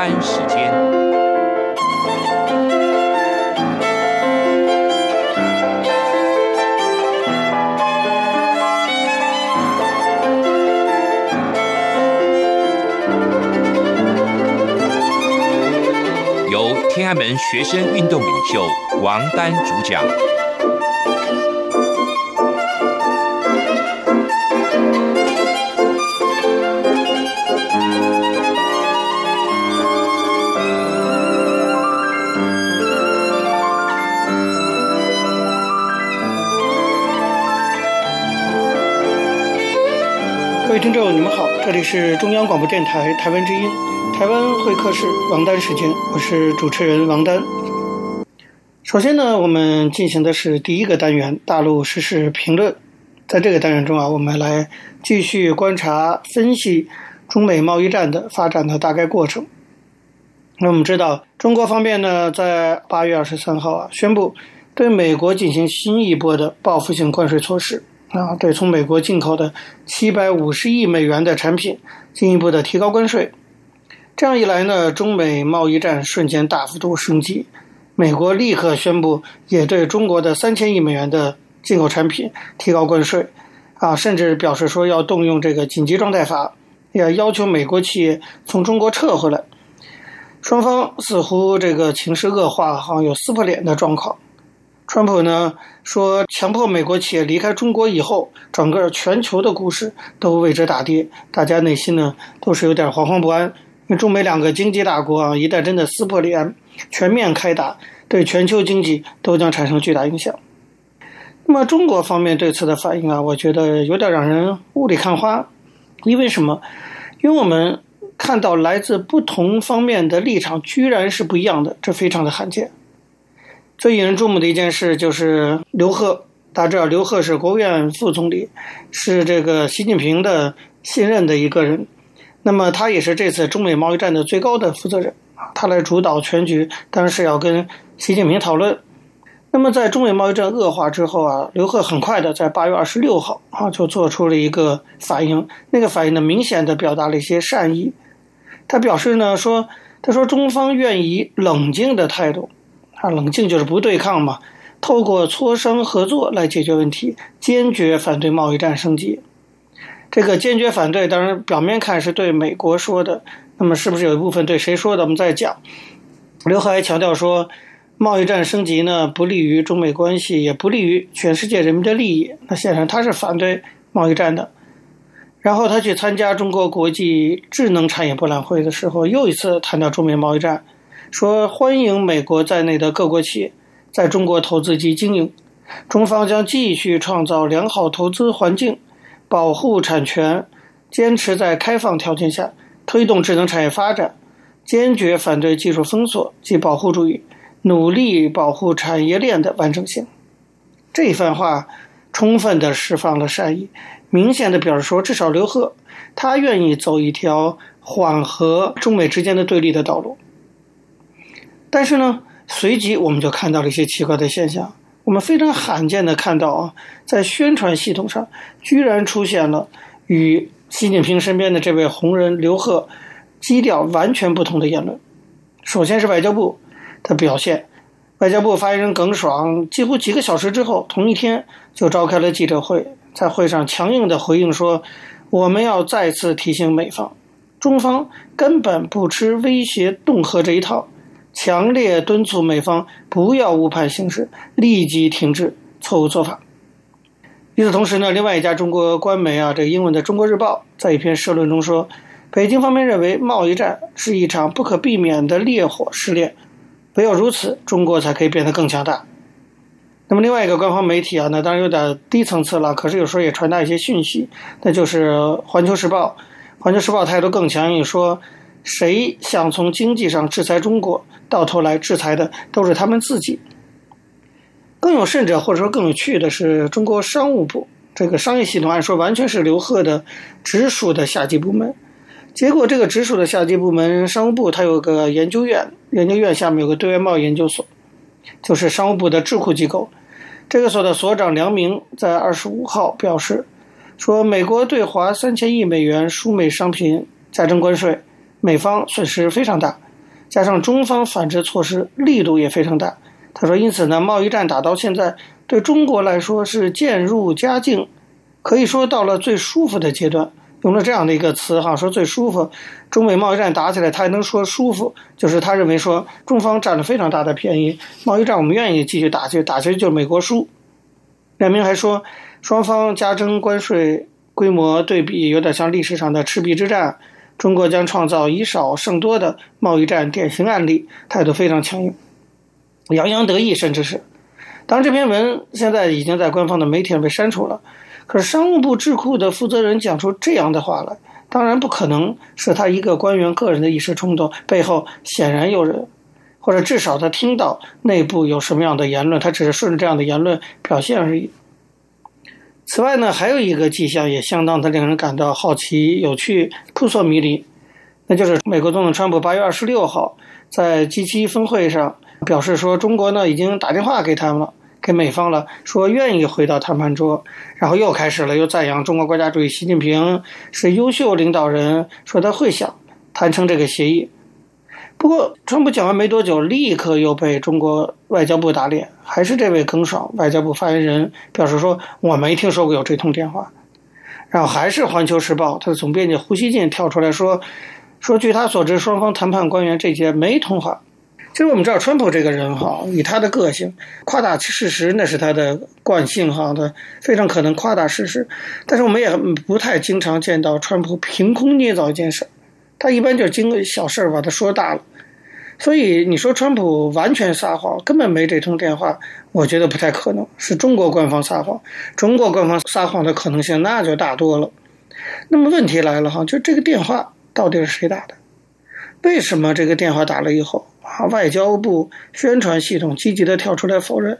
单时间。由天安门学生运动领袖王丹主讲。听众，你们好，这里是中央广播电台台湾之音，台湾会客室王丹时间，我是主持人王丹。首先呢，我们进行的是第一个单元——大陆时事评论。在这个单元中啊，我们来继续观察、分析中美贸易战的发展的大概过程。那我们知道，中国方面呢，在八月二十三号啊，宣布对美国进行新一波的报复性关税措施。啊，对，从美国进口的七百五十亿美元的产品进一步的提高关税，这样一来呢，中美贸易战瞬间大幅度升级。美国立刻宣布也对中国的三千亿美元的进口产品提高关税，啊，甚至表示说要动用这个紧急状态法，要要求美国企业从中国撤回来。双方似乎这个情势恶化，好像有撕破脸的状况。川普呢说，强迫美国企业离开中国以后，整个全球的股市都为之大跌，大家内心呢都是有点惶惶不安。因为中美两个经济大国啊，一旦真的撕破脸，全面开打，对全球经济都将产生巨大影响。那么中国方面对此的反应啊，我觉得有点让人雾里看花。因为什么？因为我们看到来自不同方面的立场居然是不一样的，这非常的罕见。最引人注目的一件事就是刘鹤，大家知道刘鹤是国务院副总理，是这个习近平的信任的一个人。那么他也是这次中美贸易战的最高的负责人啊，他来主导全局，当然是要跟习近平讨论。那么在中美贸易战恶化之后啊，刘鹤很快的在八月二十六号啊就做出了一个反应，那个反应呢明显的表达了一些善意。他表示呢说，他说中方愿以冷静的态度。啊，冷静就是不对抗嘛，透过磋商合作来解决问题，坚决反对贸易战升级。这个坚决反对，当然表面看是对美国说的，那么是不是有一部分对谁说的？我们再讲。刘鹤还强调说，贸易战升级呢，不利于中美关系，也不利于全世界人民的利益。那显然他是反对贸易战的。然后他去参加中国国际智能产业博览会的时候，又一次谈到中美贸易战。说欢迎美国在内的各国企业在中国投资及经营，中方将继续创造良好投资环境，保护产权，坚持在开放条件下推动智能产业发展，坚决反对技术封锁及保护主义，努力保护产业链的完整性。这番话充分地释放了善意，明显地表示说，至少刘鹤他愿意走一条缓和中美之间的对立的道路。但是呢，随即我们就看到了一些奇怪的现象。我们非常罕见的看到啊，在宣传系统上，居然出现了与习近平身边的这位红人刘鹤基调完全不同的言论。首先是外交部的表现，外交部发言人耿爽几乎几个小时之后，同一天就召开了记者会，在会上强硬的回应说：“我们要再次提醒美方，中方根本不吃威胁恫吓这一套。”强烈敦促美方不要误判形势，立即停止错误做法。与此同时呢，另外一家中国官媒啊，这个英文的《中国日报》在一篇社论中说，北京方面认为贸易战是一场不可避免的烈火试炼，唯有如此，中国才可以变得更强大。那么另外一个官方媒体啊，那当然有点低层次了，可是有时候也传达一些讯息，那就是《环球时报》。《环球时报》态度更强硬，说。谁想从经济上制裁中国，到头来制裁的都是他们自己。更有甚者，或者说更有趣的是，中国商务部这个商业系统，按说完全是刘鹤的直属的下级部门。结果，这个直属的下级部门商务部，它有个研究院，研究院下面有个对外贸易研究所，就是商务部的智库机构。这个所的所长梁明在二十五号表示，说美国对华三千亿美元输美商品加征关税。美方损失非常大，加上中方反制措施力度也非常大。他说：“因此呢，贸易战打到现在，对中国来说是渐入佳境，可以说到了最舒服的阶段。用了这样的一个词哈，说最舒服。中美贸易战打起来，他还能说舒服，就是他认为说中方占了非常大的便宜，贸易战我们愿意继续打去，打下去就是美国输。两明还说，双方加征关税规模对比有点像历史上的赤壁之战，中国将创造以少胜多的贸易战典型案例，态度非常强硬。”洋洋得意，甚至是，当这篇文现在已经在官方的媒体上被删除了。可是商务部智库的负责人讲出这样的话来，当然不可能是他一个官员个人的一时冲动，背后显然有人，或者至少他听到内部有什么样的言论，他只是顺着这样的言论表现而已。此外呢，还有一个迹象也相当的令人感到好奇、有趣、扑朔迷离，那就是美国总统川普八月二十六号在 G7 峰会上。表示说，中国呢已经打电话给他们了，给美方了，说愿意回到谈判桌，然后又开始了，又赞扬中国国家主席习近平是优秀领导人，说他会想谈成这个协议。不过，川普讲完没多久，立刻又被中国外交部打脸，还是这位耿爽外交部发言人表示说，我没听说过有这通电话。然后还是《环球时报》他的总编辑胡锡进跳出来说，说据他所知，双方谈判官员这节没通话。其实我们知道，川普这个人哈，以他的个性，夸大事实那是他的惯性哈，他非常可能夸大事实。但是我们也不太经常见到川普凭空捏造一件事，他一般就是经过小事儿把它说大了。所以你说川普完全撒谎，根本没这通电话，我觉得不太可能。是中国官方撒谎，中国官方撒谎的可能性那就大多了。那么问题来了哈，就这个电话到底是谁打的？为什么这个电话打了以后？啊，外交部宣传系统积极的跳出来否认，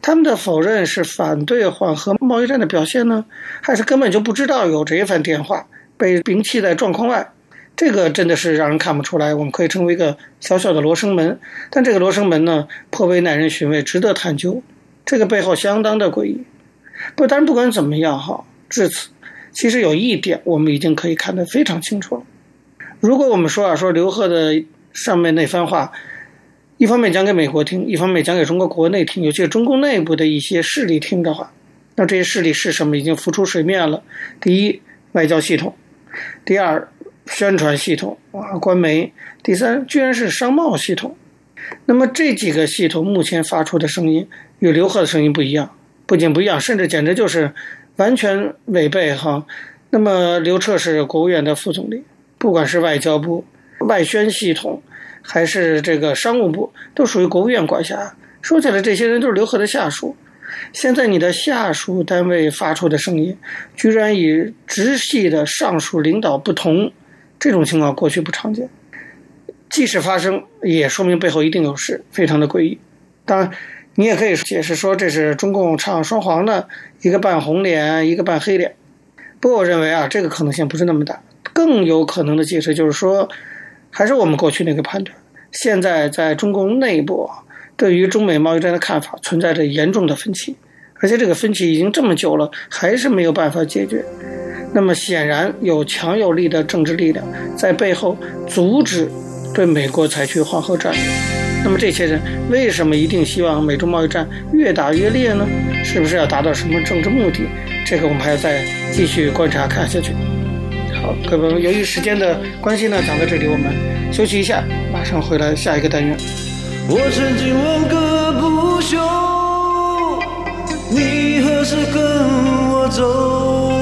他们的否认是反对缓和贸易战的表现呢，还是根本就不知道有这一番电话被摒弃在状况外？这个真的是让人看不出来。我们可以称为一个小小的罗生门，但这个罗生门呢，颇为耐人寻味，值得探究。这个背后相当的诡异。不，但不管怎么样哈，至此，其实有一点我们已经可以看得非常清楚了。如果我们说啊，说刘贺的。上面那番话，一方面讲给美国听，一方面讲给中国国内听，尤其是中共内部的一些势力听的话，那这些势力是什么？已经浮出水面了。第一，外交系统；第二，宣传系统啊，官媒；第三，居然是商贸系统。那么这几个系统目前发出的声音与刘鹤的声音不一样，不仅不一样，甚至简直就是完全违背哈。那么刘彻是国务院的副总理，不管是外交部。外宣系统还是这个商务部，都属于国务院管辖。说起来，这些人都是刘鹤的下属。现在你的下属单位发出的声音，居然与直系的上属领导不同，这种情况过去不常见。即使发生，也说明背后一定有事，非常的诡异。当然，你也可以解释说，这是中共唱双簧的，一个扮红脸，一个扮黑脸。不过，我认为啊，这个可能性不是那么大。更有可能的解释就是说。还是我们过去那个判断，现在在中共内部对于中美贸易战的看法存在着严重的分歧，而且这个分歧已经这么久了，还是没有办法解决。那么显然有强有力的政治力量在背后阻止对美国采取缓和战略。那么这些人为什么一定希望美中贸易战越打越烈呢？是不是要达到什么政治目的？这个我们还要再继续观察看下去。好，各位，由于时间的关系呢，讲到这里，我们休息一下，马上回来下一个单元。我曾经问个不休，你何时跟我走？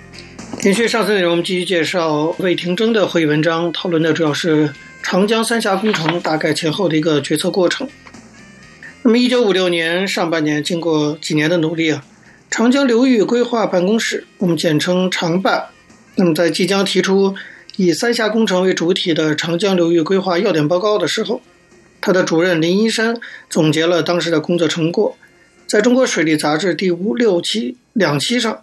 延续上次内容，我们继续介绍魏廷征的会议文章，讨论的主要是长江三峡工程大概前后的一个决策过程。那么，一九五六年上半年，经过几年的努力啊。长江流域规划办公室，我们简称长办。那么，在即将提出以三峡工程为主体的长江流域规划要点报告的时候，他的主任林一山总结了当时的工作成果，在中国水利杂志第五六期两期上，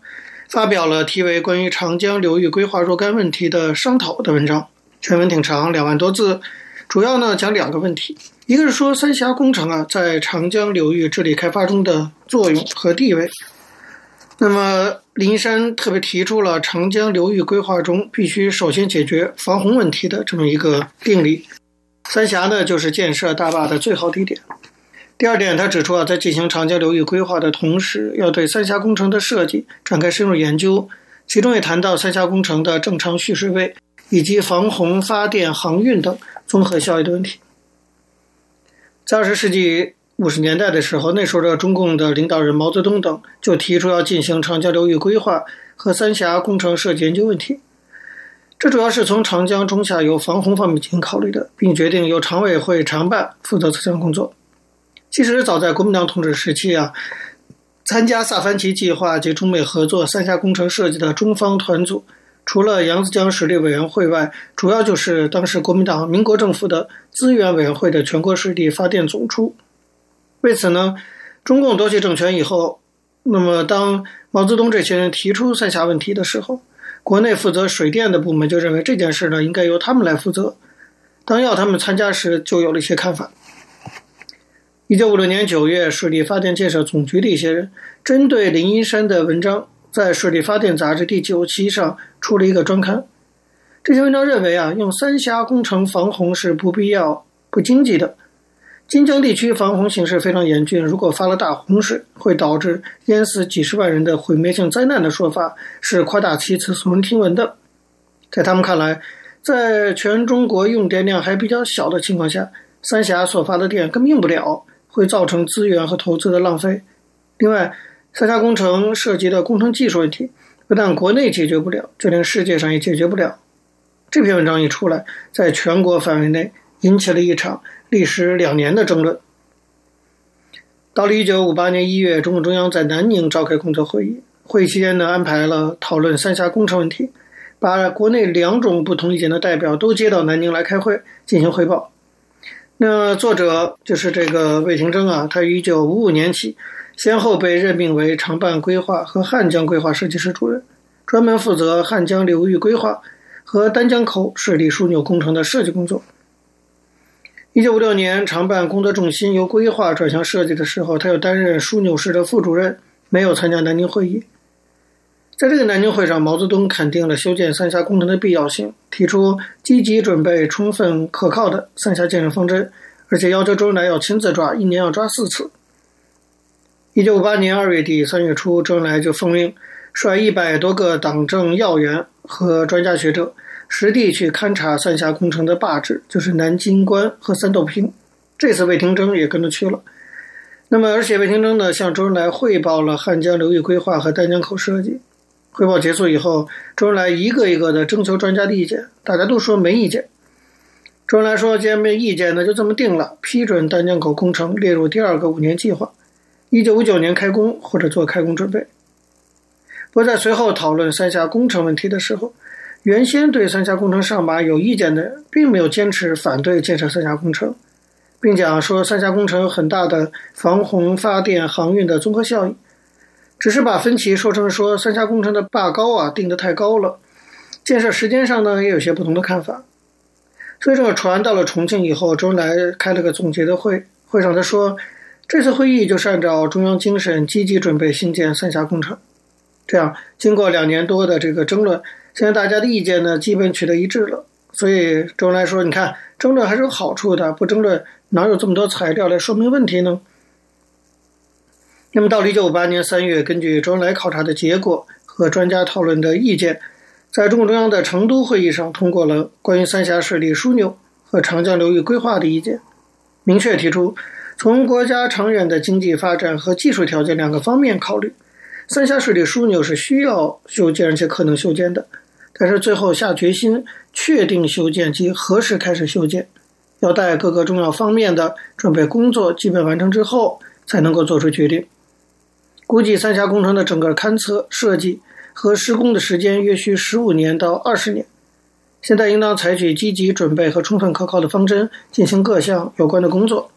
发表了题为《关于长江流域规划若干问题的商讨》的文章，全文挺长，两万多字，主要呢讲两个问题，一个是说三峡工程啊在长江流域治理开发中的作用和地位。那么，林山特别提出了长江流域规划中必须首先解决防洪问题的这么一个定理。三峡呢，就是建设大坝的最好地点。第二点，他指出啊，在进行长江流域规划的同时，要对三峡工程的设计展开深入研究，其中也谈到三峡工程的正常蓄水位以及防洪、发电、航运等综合效益的问题。在二十世纪。五十年代的时候，那时候的中共的领导人毛泽东等就提出要进行长江流域规划和三峡工程设计研究问题。这主要是从长江中下游防洪方面进行考虑的，并决定由常委会常办负责此项工作。其实早在国民党统治时期啊，参加萨凡奇计划及中美合作三峡工程设计的中方团组，除了扬子江水利委员会外，主要就是当时国民党民国政府的资源委员会的全国水利发电总处。为此呢，中共夺取政权以后，那么当毛泽东这些人提出三峡问题的时候，国内负责水电的部门就认为这件事呢应该由他们来负责。当要他们参加时，就有了一些看法。一九五六年九月，水利发电建设总局的一些人针对林一山的文章，在《水利发电杂志》第九期上出了一个专刊。这些文章认为啊，用三峡工程防洪是不必要、不经济的。金江地区防洪形势非常严峻，如果发了大洪水，会导致淹死几十万人的毁灭性灾难的说法是夸大其词、耸人听闻的。在他们看来，在全中国用电量还比较小的情况下，三峡所发的电根本用不了，会造成资源和投资的浪费。另外，三峡工程涉及的工程技术问题，不但国内解决不了，就连世界上也解决不了。这篇文章一出来，在全国范围内引起了一场。历时两年的争论。到了一九五八年一月，中共中央在南宁召开工作会议。会议期间呢，安排了讨论三峡工程问题，把国内两种不同意见的代表都接到南宁来开会进行汇报。那作者就是这个魏廷征啊，他一九五五年起，先后被任命为长办规划和汉江规划设计室主任，专门负责汉江流域规划和丹江口水利枢纽工程的设计工作。一九五六年，长办工作重心由规划转向设计的时候，他又担任枢纽室的副主任，没有参加南宁会议。在这个南京会上，毛泽东肯定了修建三峡工程的必要性，提出积极准备、充分可靠的三峡建设方针，而且要求周恩来要亲自抓，一年要抓四次。一九五八年二月底三月初，周恩来就奉命率一百多个党政要员和专家学者。实地去勘察三峡工程的坝址，就是南京关和三斗坪。这次魏廷征也跟着去了。那么，而且魏廷征呢，向周恩来汇报了汉江流域规划和丹江口设计。汇报结束以后，周恩来一个一个的征求专家的意见，大家都说没意见。周恩来说：“既然没意见，那就这么定了，批准丹江口工程列入第二个五年计划，一九五九年开工或者做开工准备。”不过，在随后讨论三峡工程问题的时候，原先对三峡工程上马有意见的人，并没有坚持反对建设三峡工程，并讲说三峡工程有很大的防洪、发电、航运的综合效益，只是把分歧说成说三峡工程的坝高啊定得太高了，建设时间上呢也有些不同的看法。所以这个船到了重庆以后，周恩来开了个总结的会，会上他说，这次会议就是按照中央精神积极准备兴建三峡工程，这样经过两年多的这个争论。现在大家的意见呢，基本取得一致了。所以周恩来说：“你看，争论还是有好处的，不争论哪有这么多材料来说明问题呢？”那么到了一九五八年三月，根据周恩来考察的结果和专家讨论的意见，在中共中央的成都会议上通过了关于三峡水利枢纽和长江流域规划的意见，明确提出，从国家长远的经济发展和技术条件两个方面考虑，三峡水利枢纽是需要修建而且可能修建的，但是最后下决心确定修建及何时开始修建，要待各个重要方面的准备工作基本完成之后才能够做出决定。估计三峡工程的整个勘测、设计和施工的时间约需十五年到二十年。现在应当采取积极准备和充分可靠的方针，进行各项有关的工作。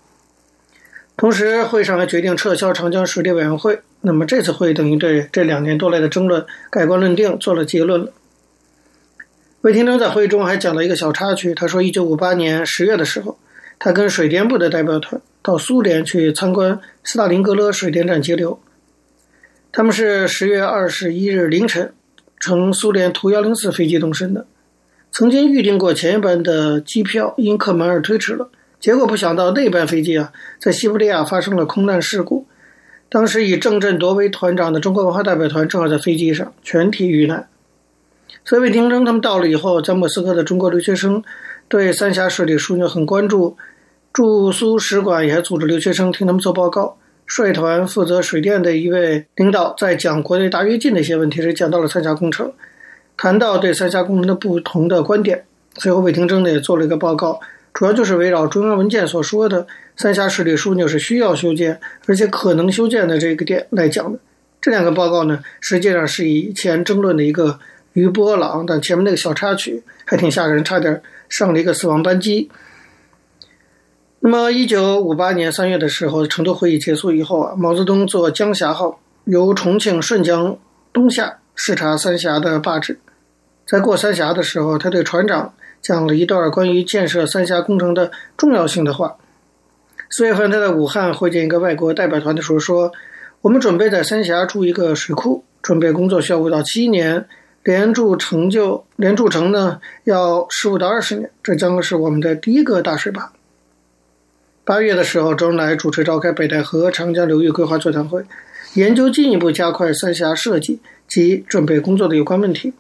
同时，会上还决定撤销长江水利委员会。那么这次会议等于对这两年多来的争论盖棺论定，做了结论了。魏廷征在会议中还讲了一个小插曲，他说，一九五八年十月的时候，他跟水电部的代表团到苏联去参观斯大林格勒水电站截流。他们是十月二十一日凌晨乘苏联图幺零四飞机动身的，曾经预订过前一班的机票，因客满而推迟了。结果不想到那班飞机啊，在西伯利亚发生了空难事故。当时以郑振铎为团长的中国文化代表团正好在飞机上，全体遇难。所以魏廷征他们到了以后，在莫斯科的中国留学生对三峡水利枢纽很关注，驻苏使馆也组织留学生听他们做报告。率团负责水电的一位领导在讲国内大跃进的一些问题时，讲到了三峡工程，谈到对三峡工程的不同的观点。最后，魏廷征呢也做了一个报告，主要就是围绕中央文件所说的三峡水利枢纽是需要修建，而且可能修建的这个点来讲的。这两个报告呢，实际上是以前争论的一个余波浪，但前面那个小插曲还挺吓人，差点上了一个死亡班机。那么，一九五八年三月的时候，成都会议结束以后啊，毛泽东坐江峡号由重庆顺江东下视察三峡的坝址。在过三峡的时候，他对船长讲了一段关于建设三峡工程的重要性的话。四月份，他在武汉会见一个外国代表团的时候说：“我们准备在三峡筑一个水库，准备工作需要五到七年，连筑成就连筑成呢要十五到二十年，这将是我们的第一个大水坝。”八月的时候，周恩来主持召开北戴河长江流域规划座谈会，研究进一步加快三峡设计及准备工作的有关问题，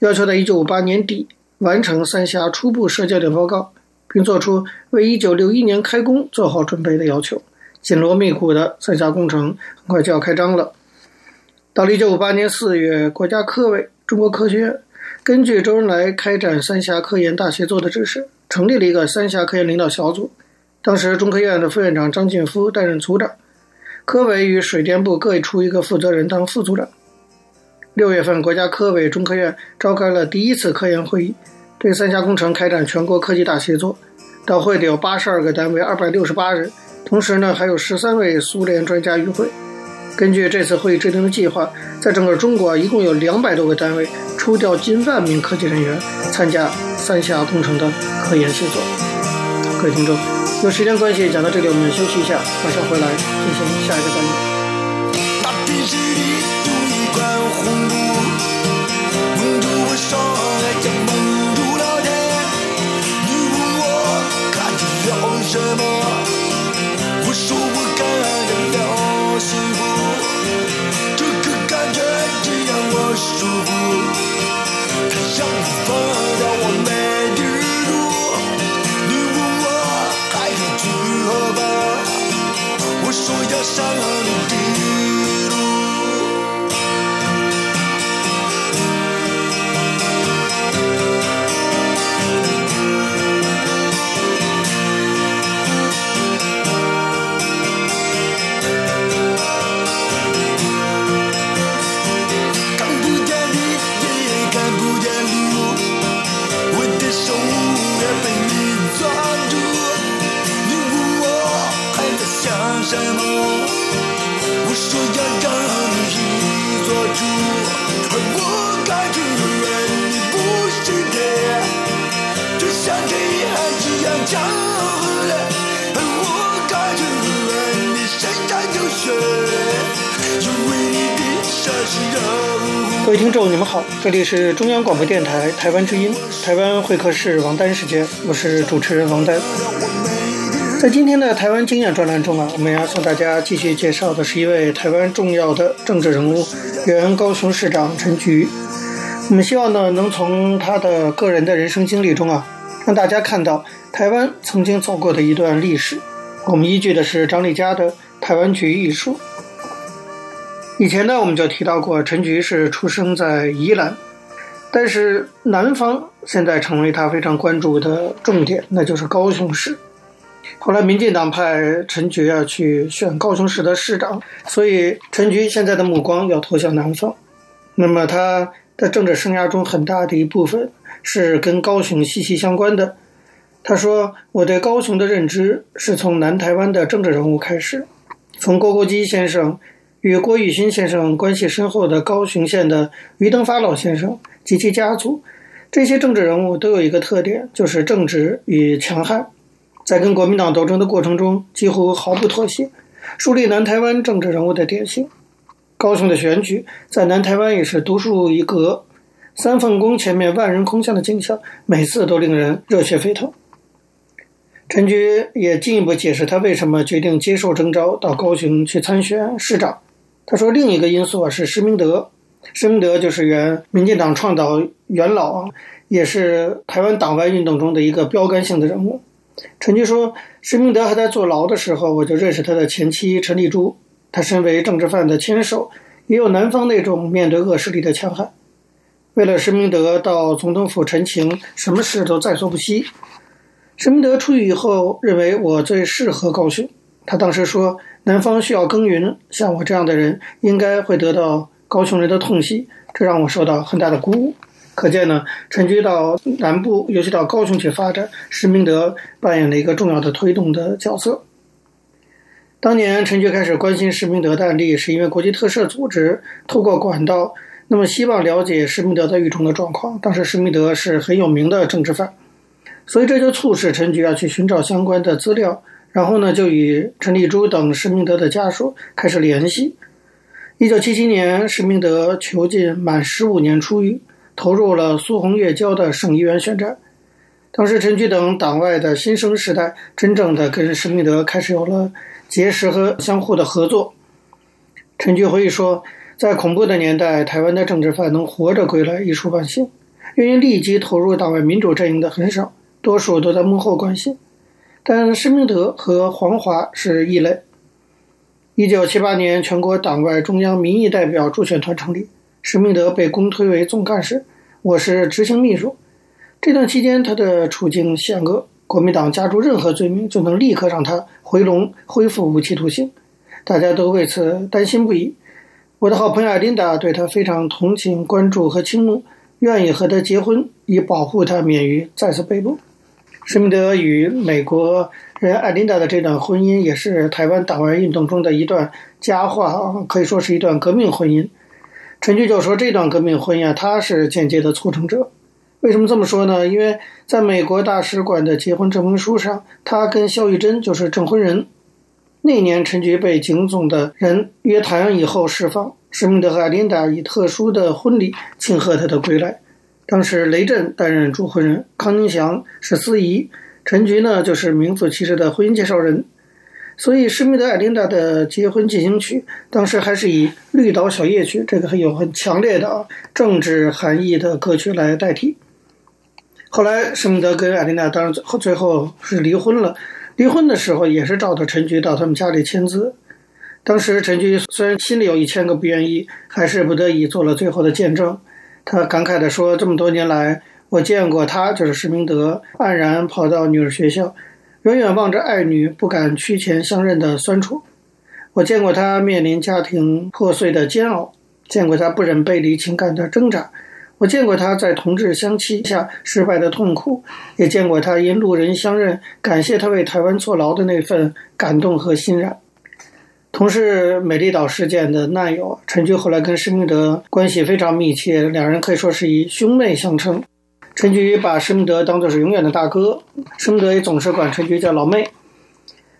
要求在一九五八年底完成三峡初步设教点报告，并作出为一九六一年开工做好准备的要求。紧锣密鼓的三峡工程很快就要开张了。到了一九五八年四月，国家科委、中国科学院根据周恩来开展三峡科研大协作的指示，成立了一个三峡科研领导小组。当时，中科院的副院长张近夫担任组长，科委与水电部各出一个负责人当副组长。六月份，国家科委、中科院召开了第一次科研会议，对三峡工程开展全国科技大协作。到会的有八十二个单位，二百六十八人，同时呢，还有十三位苏联专家与会。根据这次会议制定的计划，在整个中国一共有两百多个单位，出调近万名科技人员参加三峡工程的科研协作。各位听众。有时间关系，讲到这里，我们休息一下，马上回来进行下一个单元。大地基里有一块红土，蒙住我双眼，也蒙住了天。你问我看见了什么？我说我看见了幸福，这个感觉只让我舒服，它让我忘掉我说要上这里是中央广播电台台湾之音，台湾会客室王丹时间，我是主持人王丹。在今天的台湾经验专栏中啊，我们要向大家继续介绍的是一位台湾重要的政治人物，原高雄市长陈菊。我们希望呢，能从他的个人的人生经历中啊，让大家看到台湾曾经走过的一段历史。我们依据的是张丽佳的《台湾局》一书。以前呢，我们就提到过，陈菊是出生在宜兰，但是南方现在成为他非常关注的重点，那就是高雄市。后来民进党派陈菊啊去选高雄市的市长，所以陈菊现在的目光要投向南方。那么他的政治生涯中很大的一部分是跟高雄息息相关的。他说：“我对高雄的认知是从南台湾的政治人物开始，从郭国基先生。”与郭雨新先生关系深厚的高雄县的余登发老先生及其家族，这些政治人物都有一个特点，就是正直与强悍，在跟国民党斗争的过程中几乎毫不妥协，树立南台湾政治人物的典型。高雄的选举在南台湾也是独树一格，三凤宫前面万人空巷的景象，每次都令人热血沸腾。陈菊也进一步解释他为什么决定接受征召到高雄去参选市长。他说，另一个因素啊是施明德，施明德就是原民进党倡导元老啊，也是台湾党外运动中的一个标杆性的人物。陈菊说，施明德还在坐牢的时候，我就认识他的前妻陈丽珠。他身为政治犯的牵手，也有南方那种面对恶势力的强悍。为了施明德到总统府陈情，什么事都在所不惜。施明德出狱以后，认为我最适合高雄。他当时说。南方需要耕耘，像我这样的人应该会得到高雄人的痛惜，这让我受到很大的鼓舞。可见呢，陈菊到南部，尤其到高雄去发展，施明德扮演了一个重要的推动的角色。当年陈菊开始关心施明德的案例，是因为国际特赦组织透过管道，那么希望了解施明德在狱中的状况。当时施明德是很有名的政治犯，所以这就促使陈菊要去寻找相关的资料。然后呢，就与陈丽珠等施明德的家属开始联系。一九七七年，施明德囚禁满十五年出狱，投入了苏红月教的省议员选战。当时，陈菊等党外的新生时代，真正的跟施明德开始有了结识和相互的合作。陈菊回忆说，在恐怖的年代，台湾的政治犯能活着归来，一出万幸。愿意立即投入党外民主阵营的很少，多数都在幕后关心。但施明德和黄华是异类。一九七八年，全国党外中央民意代表助选团成立，施明德被公推为总干事，我是执行秘书。这段期间，他的处境险恶，国民党加诸任何罪名，就能立刻让他回笼，恢复无期徒刑，大家都为此担心不已。我的好朋友艾琳达对他非常同情、关注和倾慕，愿意和他结婚，以保护他免于再次被捕。施明德与美国人艾琳达的这段婚姻，也是台湾党外运动中的一段佳话啊，可以说是一段革命婚姻。陈菊就说，这段革命婚姻啊，他是间接的促成者。为什么这么说呢？因为在美国大使馆的结婚证明书上，他跟萧玉珍就是证婚人。那年陈菊被警总的人约谈以后释放，施明德和艾琳达以特殊的婚礼庆贺他的归来。当时雷震担任主婚人，康宁祥是司仪，陈菊呢就是名副其实的婚姻介绍人。所以施密德、艾琳达的结婚进行曲，当时还是以《绿岛小夜曲》这个很有很强烈的政治含义的歌曲来代替。后来施密德跟艾琳达当然最后最后是离婚了，离婚的时候也是找到陈菊到他们家里签字。当时陈菊虽然心里有一千个不愿意，还是不得已做了最后的见证。他感慨地说：“这么多年来，我见过他，就是施明德，黯然跑到女儿学校，远远望着爱女不敢屈前相认的酸楚；我见过他面临家庭破碎的煎熬，见过他不忍背离情感的挣扎；我见过他在同志相欺下失败的痛苦，也见过他因路人相认，感谢他为台湾坐牢的那份感动和欣然。”同是美丽岛事件的难友陈菊，后来跟施明德关系非常密切，两人可以说是以兄妹相称。陈菊把施明德当作是永远的大哥，施明德也总是管陈菊叫老妹。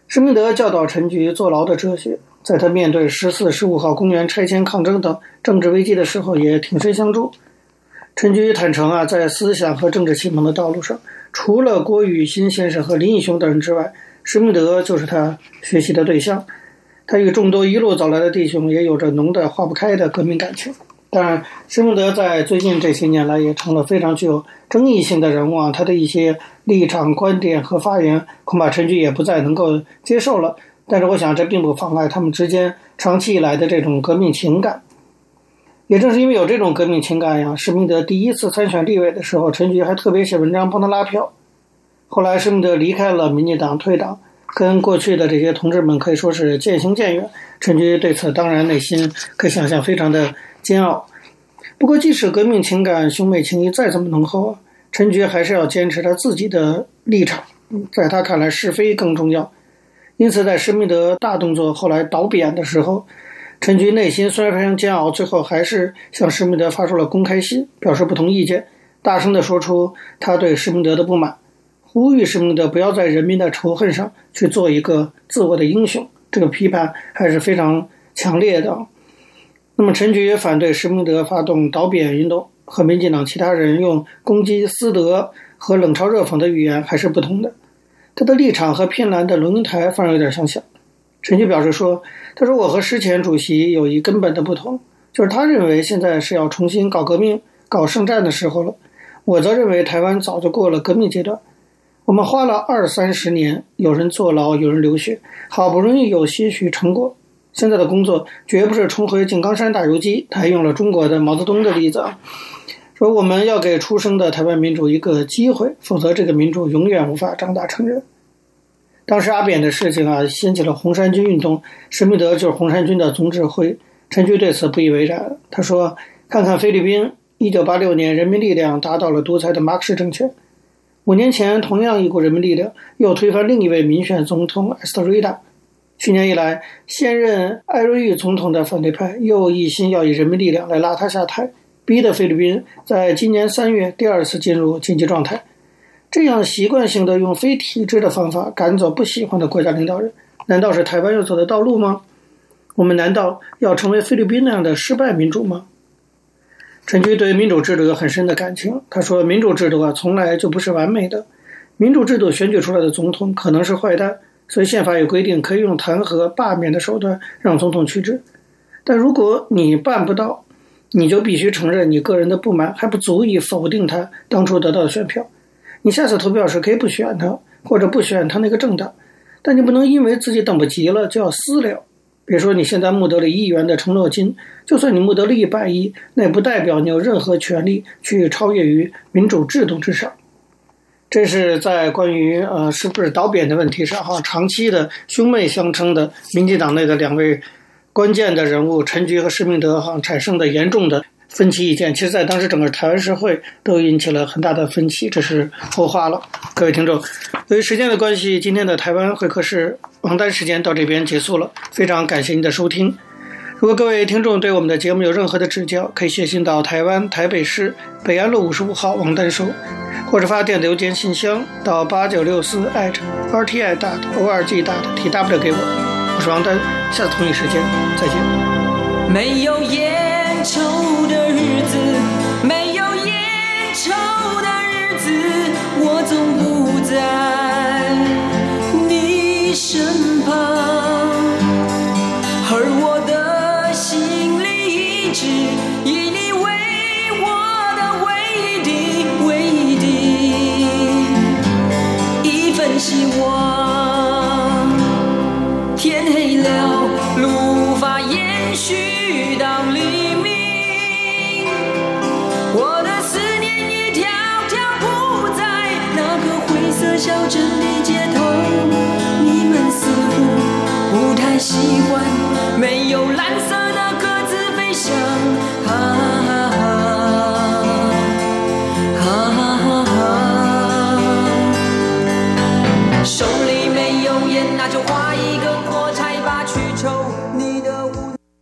施明德教导陈菊坐牢的哲学，在他面对十四、十五号公园拆迁抗争等政治危机的时候，也挺身相助。陈菊坦诚啊，在思想和政治启蒙的道路上，除了郭雨欣先生和林义雄等人之外，施明德就是他学习的对象。他与众多一路走来的弟兄也有着浓的化不开的革命感情。当然，施明德在最近这些年来也成了非常具有争议性的人物啊。他的一些立场、观点和发言，恐怕陈菊也不再能够接受了。但是，我想这并不妨碍他们之间长期以来的这种革命情感。也正是因为有这种革命情感呀，施明德第一次参选立委的时候，陈菊还特别写文章帮他拉票。后来施明德离开了民进党，退党，跟过去的这些同志们可以说是渐行渐远。陈菊对此当然内心可以想象非常的煎熬。不过，即使革命情感、兄妹情谊再怎么浓厚，陈菊还是要坚持他自己的立场。在他看来，是非更重要。因此，在施密德大动作后来倒扁的时候，陈菊内心虽然非常煎熬，最后还是向施密德发出了公开信，表示不同意见，大声地说出他对施明德的不满，呼吁施明德不要在人民的仇恨上去做一个自我的英雄。这个批判还是非常强烈的。那么，陈菊也反对施明德发动倒扁运动，和民进党其他人用攻击私德和冷嘲热讽的语言还是不同的。他的立场和偏蓝的龙应台反而有点相像。陈菊表示说：“他说我和施前主席有一根本的不同，就是他认为现在是要重新搞革命、搞圣战的时候了。我则认为台湾早就过了革命阶段。我们花了二三十年，有人坐牢，有人流血，好不容易有些许成果。现在的工作绝不是重回井冈山打游击。他还用了中国的毛泽东的例子啊，说我们要给出生的台湾民主一个机会，否则这个民主永远无法长大成人。”当时阿扁的事情啊，掀起了红衫军运动，施明德就是红衫军的总指挥。陈菊对此不以为然，他说：“看看菲律宾，一九八六年人民力量打倒了独裁的马克思政权，五年前同样一股人民力量又推翻另一位民选总统埃斯特瑞达。去年以来，现任艾瑞玉总统的反对派又一心要以人民力量来拉他下台，逼得菲律宾在今年三月第二次进入紧急状态。”这样习惯性的用非体制的方法赶走不喜欢的国家领导人，难道是台湾要走的道路吗？我们难道要成为菲律宾那样的失败民主吗？陈菊对民主制度有很深的感情。他说：“民主制度啊，从来就不是完美的。民主制度选举出来的总统可能是坏蛋，所以宪法有规定可以用弹劾、罢免的手段让总统去职。但如果你办不到，你就必须承认你个人的不满还不足以否定他当初得到的选票。”你下次投票时可以不选他，或者不选他那个政党，但你不能因为自己等不及了就要私了。比如说，你现在募得了一亿元的承诺金，就算你募得了一百亿，那也不代表你有任何权利去超越于民主制度之上。这是在关于呃是不是倒扁的问题上哈，长期的兄妹相称的民进党内的两位关键的人物陈菊和施明德哈产生的严重的。分歧意见，其实，在当时整个台湾社会都引起了很大的分歧，这是后话了。各位听众，由于时间的关系，今天的台湾会客室王丹时间到这边结束了。非常感谢您的收听。如果各位听众对我们的节目有任何的指教，可以写信到台湾台北市北安路五十五号王丹收，或者发电子邮件信箱到八九六四 @rti dot org dot tw 给我。我是王丹，下次同一时间再见。没有烟抽的日子。没有烟抽的日子，我总不在